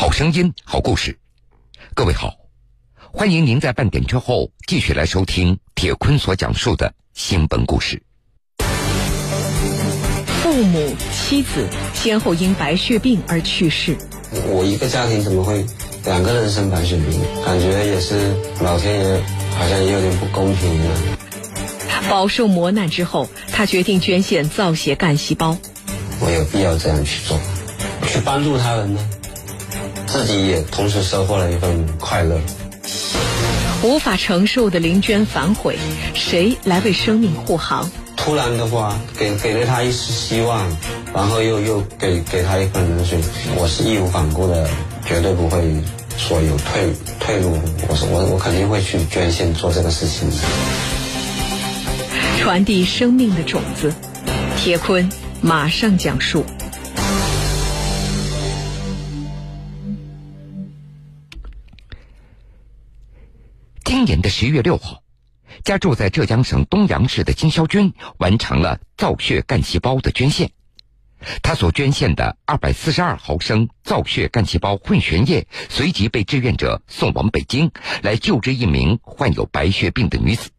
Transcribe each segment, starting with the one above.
好声音，好故事。各位好，欢迎您在半点之后继续来收听铁坤所讲述的新闻故事。父母、妻子先后因白血病而去世。我一个家庭怎么会两个人生白血病？感觉也是老天爷好像也有点不公平一样。饱受磨难之后，他决定捐献造血干细胞。我有必要这样去做，去帮助他人呢，自己也同时收获了一份快乐。无法承受的林娟反悔，谁来为生命护航？突然的话，给给了他一丝希望，然后又又给给他一份冷水，我是义无反顾的，绝对不会说有退退路。我说我我肯定会去捐献做这个事情。传递生命的种子，铁坤马上讲述。今年的十一月六号，家住在浙江省东阳市的金肖军完成了造血干细胞的捐献。他所捐献的二百四十二毫升造血干细胞混悬液，随即被志愿者送往北京，来救治一名患有白血病的女子。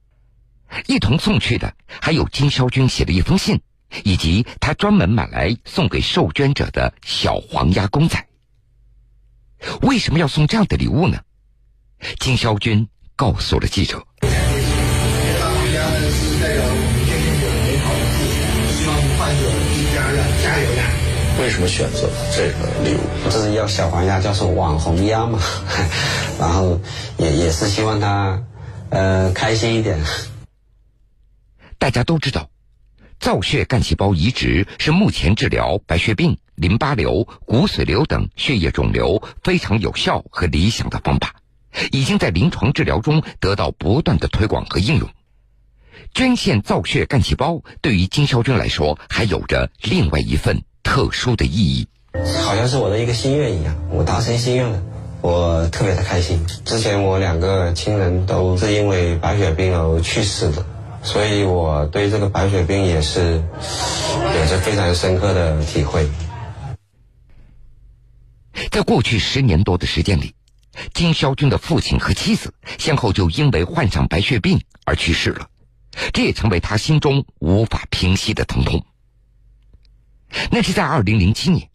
一同送去的还有金肖军写的一封信，以及他专门买来送给受捐者的小黄鸭公仔。为什么要送这样的礼物呢？金肖军告诉了记者。为什么选择这个礼物？这是要小黄鸭，叫做网红鸭嘛，然后也也是希望他呃开心一点。大家都知道，造血干细胞移植是目前治疗白血病、淋巴瘤、骨髓瘤等血液肿瘤非常有效和理想的方法，已经在临床治疗中得到不断的推广和应用。捐献造血干细胞对于金肖军来说，还有着另外一份特殊的意义。好像是我的一个心愿一样，我达成心愿了，我特别的开心。之前我两个亲人都是因为白血病而去世的。所以我对这个白血病也是有着非常深刻的体会。在过去十年多的时间里，金肖军的父亲和妻子先后就因为患上白血病而去世了，这也成为他心中无法平息的疼痛。那是在二零零七年，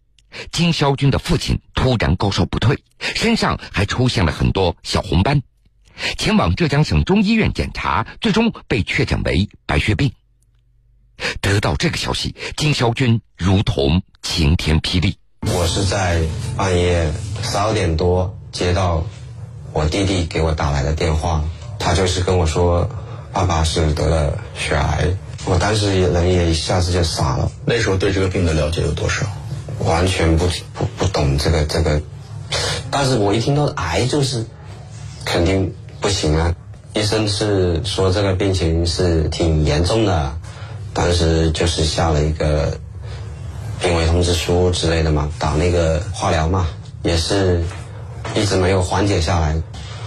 金肖军的父亲突然高烧不退，身上还出现了很多小红斑。前往浙江省中医院检查，最终被确诊为白血病。得到这个消息，金肖军如同晴天霹雳。我是在半夜十二点多接到我弟弟给我打来的电话，他就是跟我说，爸爸是得了血癌。我当时人也一下子就傻了。那时候对这个病的了解有多少？完全不不不懂这个这个，但是我一听到癌就是肯定。不行啊！医生是说这个病情是挺严重的，当时就是下了一个病危通知书之类的嘛，打那个化疗嘛，也是一直没有缓解下来。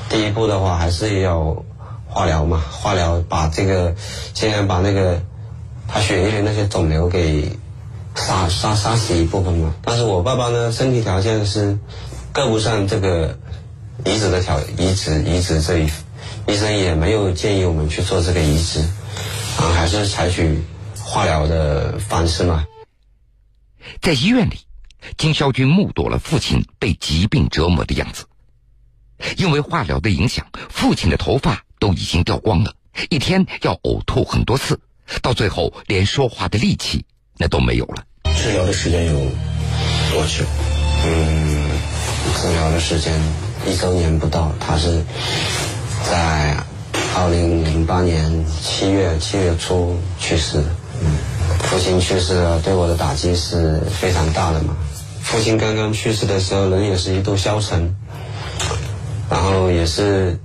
第一步的话还是要化疗嘛，化疗把这个尽量把那个他血液里那些肿瘤给杀杀杀死一部分嘛。但是我爸爸呢，身体条件是够不上这个。移植的条移植移植这一，医生也没有建议我们去做这个移植，啊，还是采取化疗的方式嘛。在医院里，金肖军目睹了父亲被疾病折磨的样子。因为化疗的影响，父亲的头发都已经掉光了，一天要呕吐很多次，到最后连说话的力气那都没有了。治疗的时间有多久？嗯，治疗的时间。一周年不到，他是在二零零八年七月七月初去世的。父亲去世了，对我的打击是非常大的嘛。父亲刚刚去世的时候，人也是一度消沉，然后也是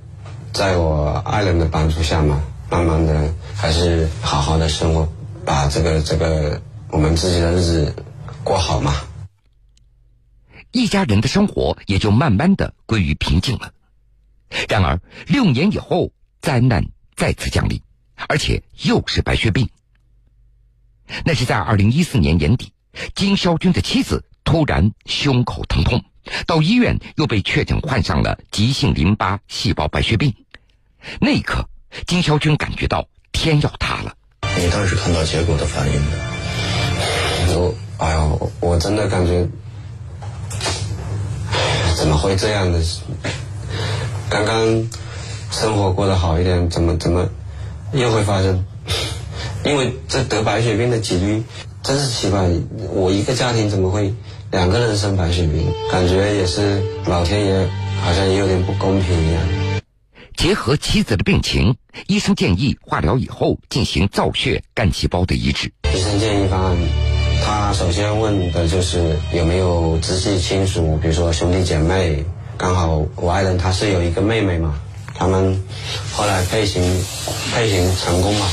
在我爱人的帮助下嘛，慢慢的还是好好的生活，把这个这个我们自己的日子过好嘛。一家人的生活也就慢慢的归于平静了。然而，六年以后，灾难再次降临，而且又是白血病。那是在二零一四年年底，金肖军的妻子突然胸口疼痛，到医院又被确诊患上了急性淋巴细胞白血病。那一刻，金肖军感觉到天要塌了。你当时看到结果的反应呢？我哎呀，我真的感觉怎么会这样的？刚刚生活过得好一点，怎么怎么又会发生？因为这得白血病的几率真是奇怪，我一个家庭怎么会两个人生白血病？感觉也是老天爷好像也有点不公平一样。结合妻子的病情，医生建议化疗以后进行造血干细胞的移植。医生建议方案，他首先问的就是有没有直系亲属，比如说兄弟姐妹。刚好我爱人她是有一个妹妹嘛，他们后来配型配型成功嘛，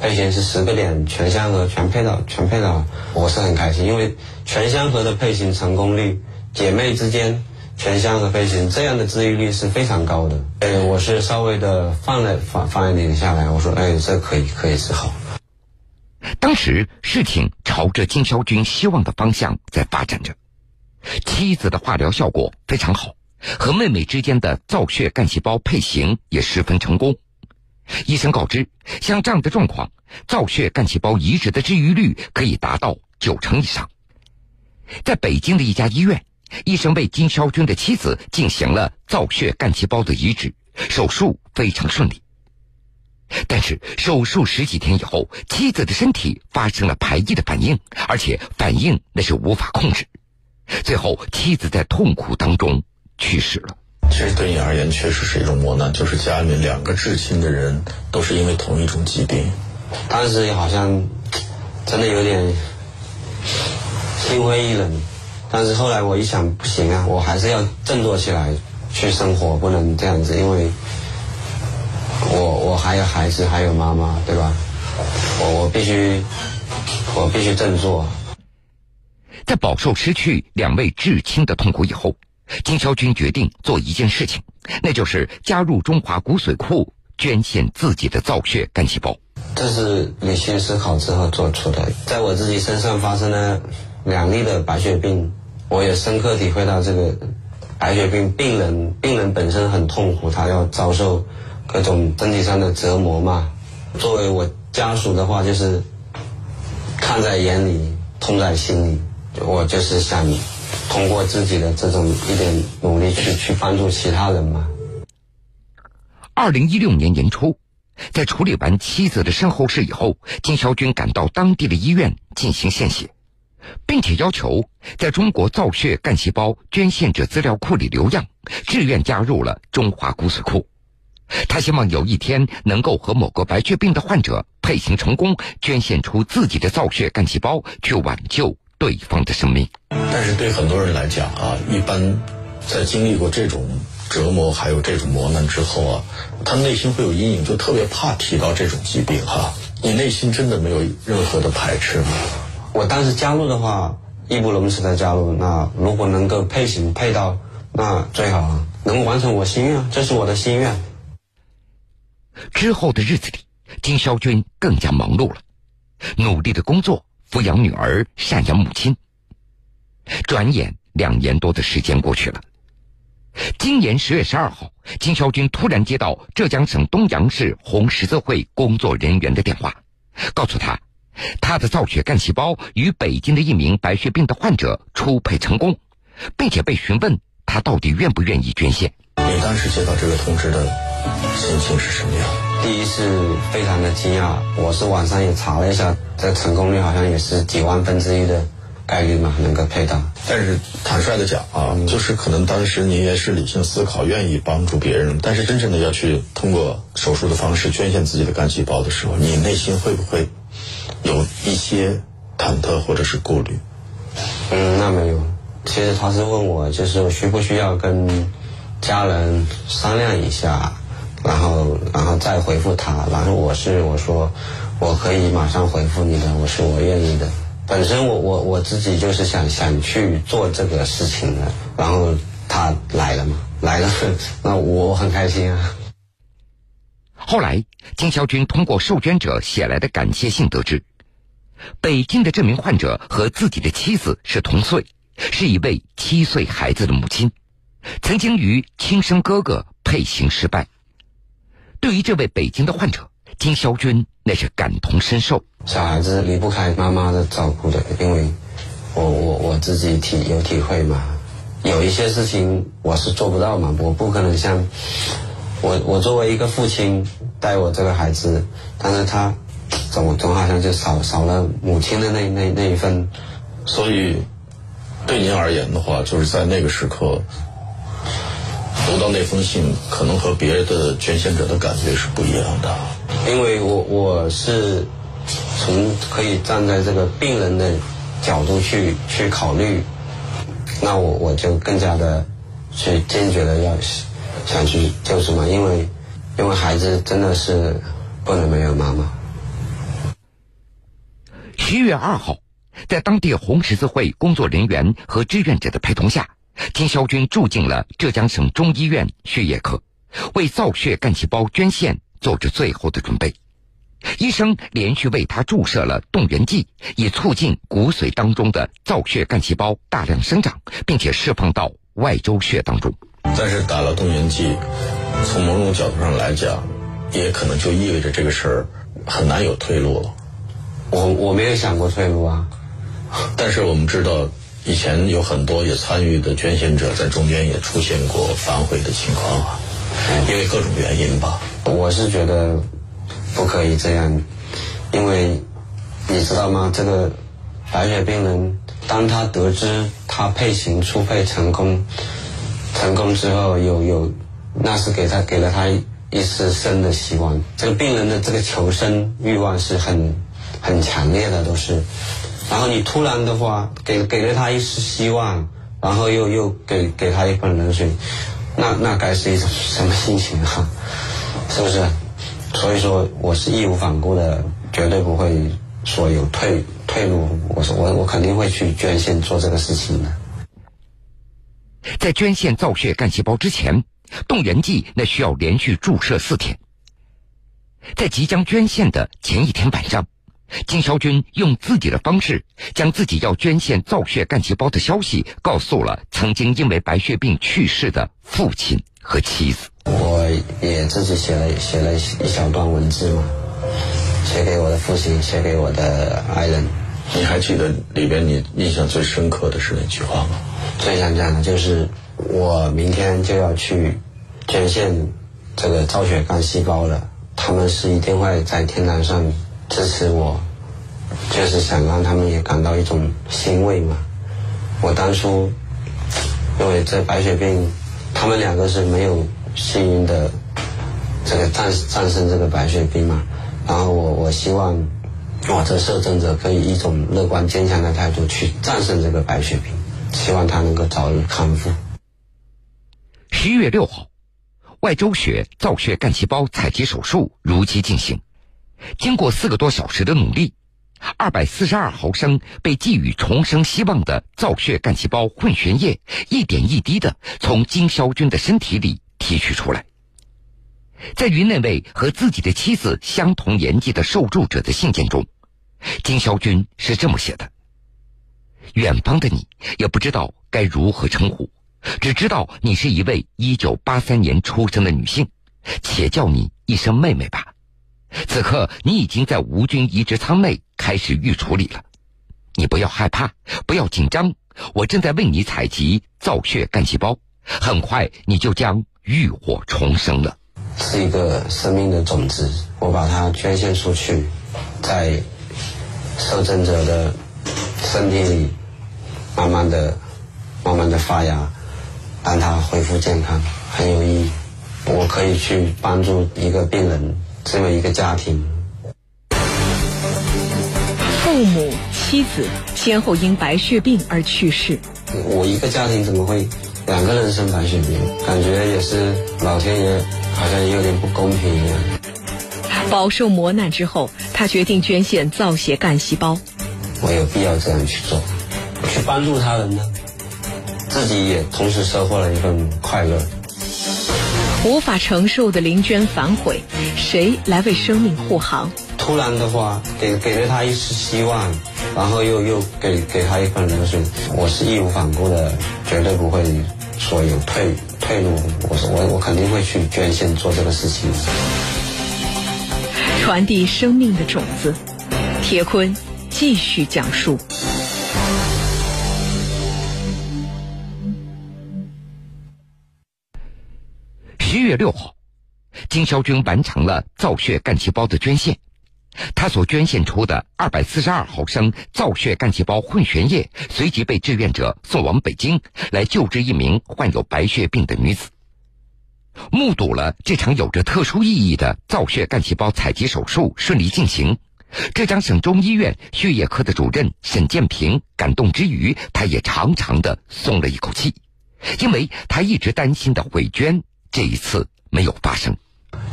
配型是十个点全相合全配到全配到，我是很开心，因为全相合的配型成功率，姐妹之间全相合配型这样的治愈率是非常高的。哎，我是稍微的放了放放一点下来，我说哎，这可以可以治好。当时事情朝着金肖军希望的方向在发展着，妻子的化疗效果非常好。和妹妹之间的造血干细胞配型也十分成功。医生告知，像这样的状况，造血干细胞移植的治愈率可以达到九成以上。在北京的一家医院，医生为金肖军的妻子进行了造血干细胞的移植，手术非常顺利。但是手术十几天以后，妻子的身体发生了排异的反应，而且反应那是无法控制。最后，妻子在痛苦当中。去世了。其实对你而言，确实是一种磨难，就是家里面两个至亲的人都是因为同一种疾病。当时好像真的有点心灰意冷，但是后来我一想，不行啊，我还是要振作起来去生活，不能这样子，因为我我还有孩子，还有妈妈，对吧？我我必须我必须振作。在饱受失去两位至亲的痛苦以后。金肖军决定做一件事情，那就是加入中华骨髓库，捐献自己的造血干细胞。这是理性思考之后做出的。在我自己身上发生了两例的白血病，我也深刻体会到这个白血病病人，病人本身很痛苦，他要遭受各种身体上的折磨嘛。作为我家属的话，就是看在眼里，痛在心里，我就是想。通过自己的这种一点努力去去帮助其他人嘛。二零一六年年初，在处理完妻子的身后事以后，金肖军赶到当地的医院进行献血，并且要求在中国造血干细胞捐献者资料库里留样，志愿加入了中华骨髓库。他希望有一天能够和某个白血病的患者配型成功，捐献出自己的造血干细胞，去挽救。对方的生命，但是对很多人来讲啊，一般在经历过这种折磨还有这种磨难之后啊，他内心会有阴影，就特别怕提到这种疾病哈。你内心真的没有任何的排斥吗？我当时加入的话，义不容辞的加入。那如果能够配型配到，那最好啊，能完成我心愿，这是我的心愿。之后的日子里，金肖军更加忙碌了，努力的工作。抚养女儿，赡养母亲。转眼两年多的时间过去了。今年十月十二号，金肖军突然接到浙江省东阳市红十字会工作人员的电话，告诉他，他的造血干细胞与北京的一名白血病的患者初配成功，并且被询问他到底愿不愿意捐献。你当时接到这个通知的心情是什么样？第一次非常的惊讶，我是网上也查了一下，这成功率好像也是几万分之一的概率嘛，能够配到。但是坦率的讲啊，就是可能当时您也是理性思考，愿意帮助别人，但是真正的要去通过手术的方式捐献自己的干细胞的时候，你内心会不会有一些忐忑或者是顾虑？嗯，那没有。其实他是问我，就是需不需要跟家人商量一下。然后，然后再回复他。然后我是我说，我可以马上回复你的，我是我愿意的。本身我我我自己就是想想去做这个事情的。然后他来了嘛，来了，那我很开心啊。后来，金肖军通过受捐者写来的感谢信得知，北京的这名患者和自己的妻子是同岁，是一位七岁孩子的母亲，曾经与亲生哥哥配型失败。对于这位北京的患者金肖军，那是感同身受。小孩子离不开妈妈的照顾的，因为我我我自己体有体会嘛，有一些事情我是做不到嘛，我不可能像我我作为一个父亲带我这个孩子，但是他总总好像就少少了母亲的那那那一份，所以对您而言的话，就是在那个时刻读到那封信，可能和别的捐献者的感觉是不一样的。因为我我是从可以站在这个病人的角度去去考虑，那我我就更加的去坚决的要想去救什么，因为因为孩子真的是不能没有妈妈。十月二号，在当地红十字会工作人员和志愿者的陪同下，金肖军住进了浙江省中医院血液科，为造血干细胞捐献做着最后的准备。医生连续为他注射了动员剂，以促进骨髓当中的造血干细胞大量生长，并且释放到外周血当中。但是打了动员剂，从某种角度上来讲，也可能就意味着这个事儿很难有退路了。我我没有想过退路啊，但是我们知道，以前有很多也参与的捐献者在中间也出现过反悔的情况啊，因为各种原因吧。我是觉得不可以这样，因为你知道吗？这个白血病人，当他得知他配型初配成功，成功之后有有，那是给他给了他一丝生的希望。这个病人的这个求生欲望是很很强烈的，都是。然后你突然的话，给给了他一丝希望，然后又又给给他一盆冷水，那那该是一种什么心情啊？是不是？所以说，我是义无反顾的，绝对不会说有退退路。我说我我肯定会去捐献做这个事情的。在捐献造血干细胞之前，动员剂那需要连续注射四天。在即将捐献的前一天晚上，金肖军用自己的方式，将自己要捐献造血干细胞的消息告诉了曾经因为白血病去世的父亲和妻子。我也自己写了写了一小段文字嘛，写给我的父亲，写给我的爱人。你还记得里边你印象最深刻的是哪句话吗？最想讲的就是我明天就要去捐献这个造血干细胞了，他们是一定会在天台上支持我，就是想让他们也感到一种欣慰嘛。我当初因为这白血病，他们两个是没有幸运的这个战战胜这个白血病嘛，然后我我希望我这受赠者可以一种乐观坚强的态度去战胜这个白血病。希望他能够早日康复。十一月六号，外周血造血干细胞采集手术如期进行。经过四个多小时的努力，二百四十二毫升被寄予重生希望的造血干细胞混悬液，一点一滴的从金肖军的身体里提取出来。在与那位和自己的妻子相同年纪的受助者的信件中，金肖军是这么写的。远方的你也不知道该如何称呼，只知道你是一位一九八三年出生的女性，且叫你一声妹妹吧。此刻你已经在无菌移植舱内开始预处理了，你不要害怕，不要紧张，我正在为你采集造血干细胞，很快你就将浴火重生了。是一个生命的种子，我把它捐献出去，在受赠者的身体里。慢慢的、慢慢的发芽，让它恢复健康，很有意义。我可以去帮助一个病人，这么一个家庭。父母、妻子先后因白血病而去世。我一个家庭怎么会两个人生白血病？感觉也是老天爷好像也有点不公平一样。饱受磨难之后，他决定捐献造血干细胞。我有必要这样去做。去帮助他人呢，自己也同时收获了一份快乐。无法承受的林娟反悔，谁来为生命护航？突然的话，给给了他一丝希望，然后又又给给他一份冷水，我是义无反顾的，绝对不会说有退退路，我说我我肯定会去捐献做这个事情。传递生命的种子，铁坤继续讲述。月六号，金肖军完成了造血干细胞的捐献。他所捐献出的二百四十二毫升造血干细胞混悬液，随即被志愿者送往北京来救治一名患有白血病的女子。目睹了这场有着特殊意义的造血干细胞采集手术顺利进行，浙江省中医院血液科的主任沈建平感动之余，他也长长的松了一口气，因为他一直担心的毁捐这一次没有发生，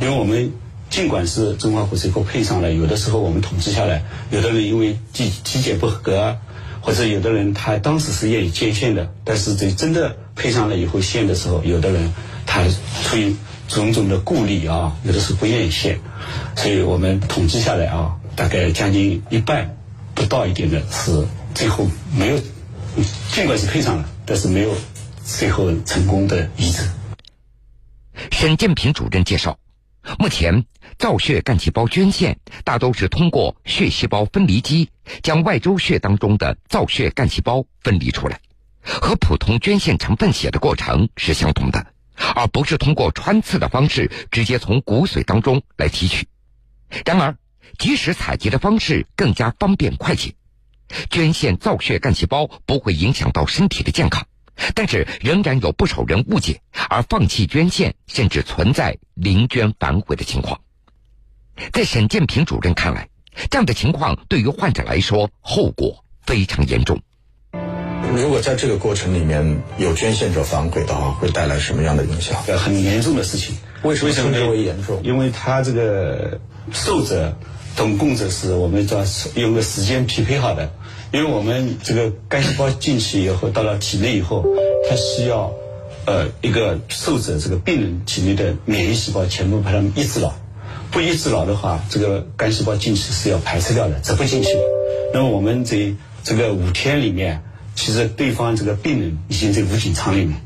因为我们。尽管是中华骨髓库配上了，有的时候我们统计下来，有的人因为体体检不合格啊，或者有的人他当时是愿意捐献的，但是这真的配上了以后献的时候，有的人他出于种种的顾虑啊，有的是不愿意献，所以我们统计下来啊，大概将近一半不到一点的是最后没有，尽管是配上了，但是没有最后成功的移植。沈建平主任介绍。目前，造血干细胞捐献大都是通过血细胞分离机将外周血当中的造血干细胞分离出来，和普通捐献成分血的过程是相同的，而不是通过穿刺的方式直接从骨髓当中来提取。然而，即使采集的方式更加方便快捷，捐献造血干细胞不会影响到身体的健康。但是仍然有不少人误解而放弃捐献，甚至存在零捐反悔的情况。在沈建平主任看来，这样的情况对于患者来说后果非常严重。如果在这个过程里面有捐献者反悔的话，会带来什么样的影响？呃，很严重的事情。为什么称之为严重？因为他这个受者同供者是我们叫用个时间匹配好的。因为我们这个干细胞进去以后，到了体内以后，它需要，呃，一个受者这个病人体内的免疫细胞全部把它们抑制了，不抑制了的话，这个干细胞进去是要排斥掉的，走不进去。那么我们这这个五天里面，其实对方这个病人已经在无菌舱里面，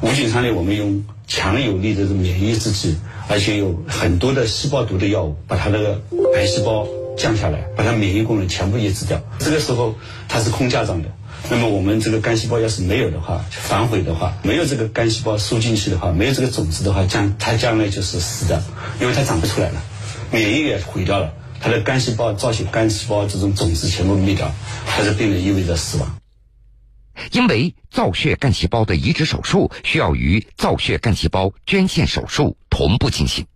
无菌舱里我们用强有力的这免疫制剂，而且有很多的细胞毒的药物，把它那个白细胞。降下来，把它免疫功能全部抑制掉。这个时候它是空架状的。那么我们这个干细胞要是没有的话，反悔的话，没有这个干细胞输进去的话，没有这个种子的话，将它将来就是死的，因为它长不出来了，免疫也毁掉了，它的干细胞造血干细胞这种种子全部灭掉，它的病人意味着死亡。因为造血干细胞的移植手术需要与造血干细胞捐献手术同步进行。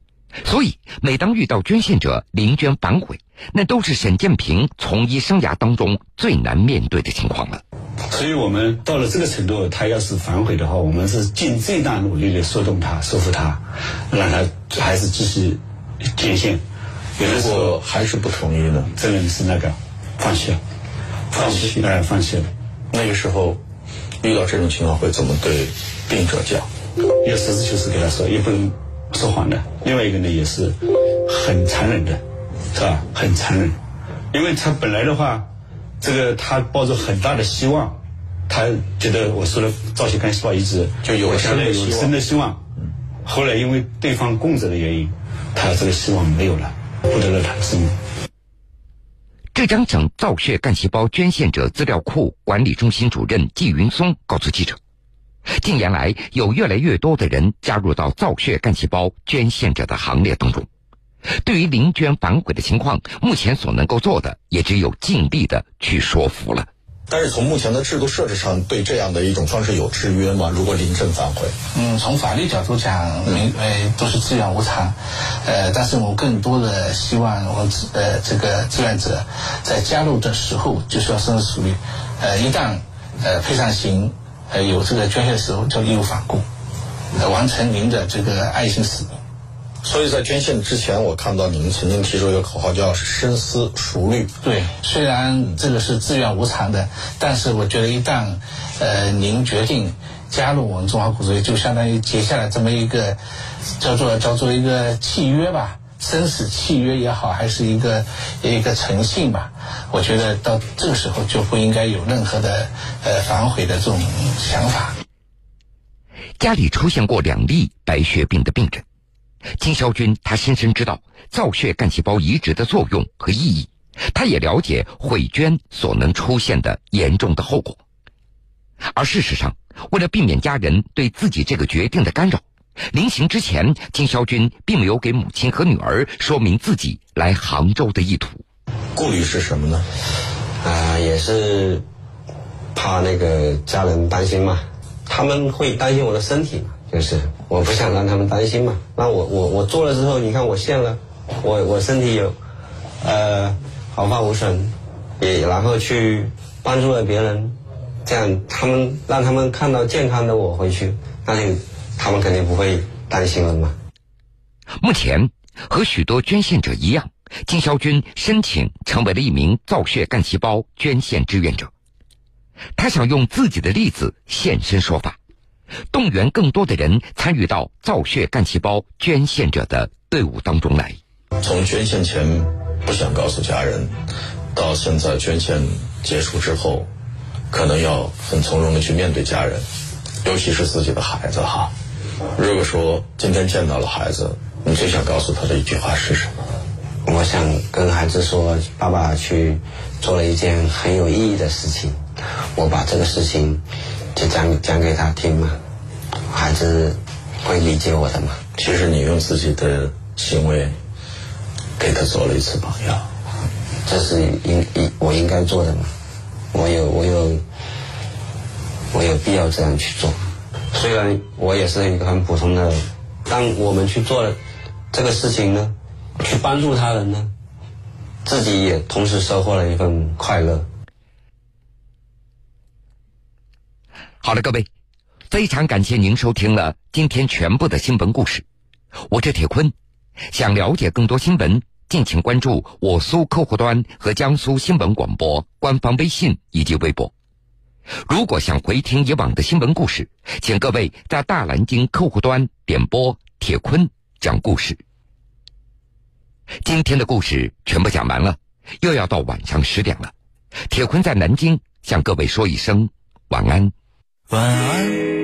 所以，每当遇到捐献者临捐反悔，那都是沈建平从医生涯当中最难面对的情况了。所以我们到了这个程度，他要是反悔的话，我们是尽最大努力的说动他、说服他，让他还是继续捐献。有的时候还是不同意呢，这人是那个放弃了，放弃哎，放弃了。那个时候遇到这种情况会怎么对病者讲？要实事求是给他说，也不能。说谎的，另外一个呢也是很残忍的，是吧？很残忍，因为他本来的话，这个他抱着很大的希望，他觉得我说的造血干细胞移植就有生的有生的希望，后来因为对方供者的原因，他这个希望没有了，不得了他的生命。浙江省造血干细胞捐献者资料库管理中心主任季云松告诉记者。近年来，有越来越多的人加入到造血干细胞捐献者的行列当中。对于临捐反悔的情况，目前所能够做的也只有尽力的去说服了。但是从目前的制度设置上，对这样的一种方式有制约吗？如果临阵反悔，嗯，从法律角度讲，明呃都是自愿无偿，呃，但是我更多的希望我们呃这个志愿者在加入的时候就是要深思熟虑，呃，一旦呃配上型。呃，有这个捐献的时候叫义无反顾，完成您的这个爱心使命。所以在捐献之前，我看到您曾经提出一个口号，叫“深思熟虑”。对，虽然这个是自愿无偿的，但是我觉得一旦呃您决定加入我们中华骨髓，就相当于结下了这么一个叫做叫做一个契约吧。生死契约也好，还是一个一个诚信吧，我觉得到这个时候就不应该有任何的呃反悔的这种想法。家里出现过两例白血病的病人，金肖军他深深知道造血干细胞移植的作用和意义，他也了解毁捐所能出现的严重的后果。而事实上，为了避免家人对自己这个决定的干扰，临行之前，金肖军并没有给母亲和女儿说明自己来杭州的意图。顾虑是什么呢？啊、也是怕那个家人担心嘛，他们会担心我的身体嘛，就是我不想让他们担心嘛。那我我我做了之后，你看我现了，我我身体有呃毫发无损，也然后去帮助了别人，这样他们让他们看到健康的我回去，那就他们肯定不会担心了嘛。目前，和许多捐献者一样，金肖军申请成为了一名造血干细胞捐献志愿者。他想用自己的例子现身说法，动员更多的人参与到造血干细胞捐献者的队伍当中来。从捐献前不想告诉家人，到现在捐献结束之后，可能要很从容的去面对家人，尤其是自己的孩子哈。如果说今天见到了孩子，你最想告诉他的一句话是什么？我想跟孩子说，爸爸去做了一件很有意义的事情，我把这个事情就讲讲给他听嘛，孩子会理解我的嘛。其实你用自己的行为给他做了一次榜样。这是应应我应该做的嘛，我有我有我有必要这样去做。虽然我也是一个很普通的，但我们去做了这个事情呢，去帮助他人呢，自己也同时收获了一份快乐。好了，各位，非常感谢您收听了今天全部的新闻故事。我是铁坤，想了解更多新闻，敬请关注我苏客户端和江苏新闻广播官方微信以及微博。如果想回听以往的新闻故事，请各位在大蓝鲸客户端点播铁坤讲故事。今天的故事全部讲完了，又要到晚上十点了。铁坤在南京向各位说一声晚安。晚安。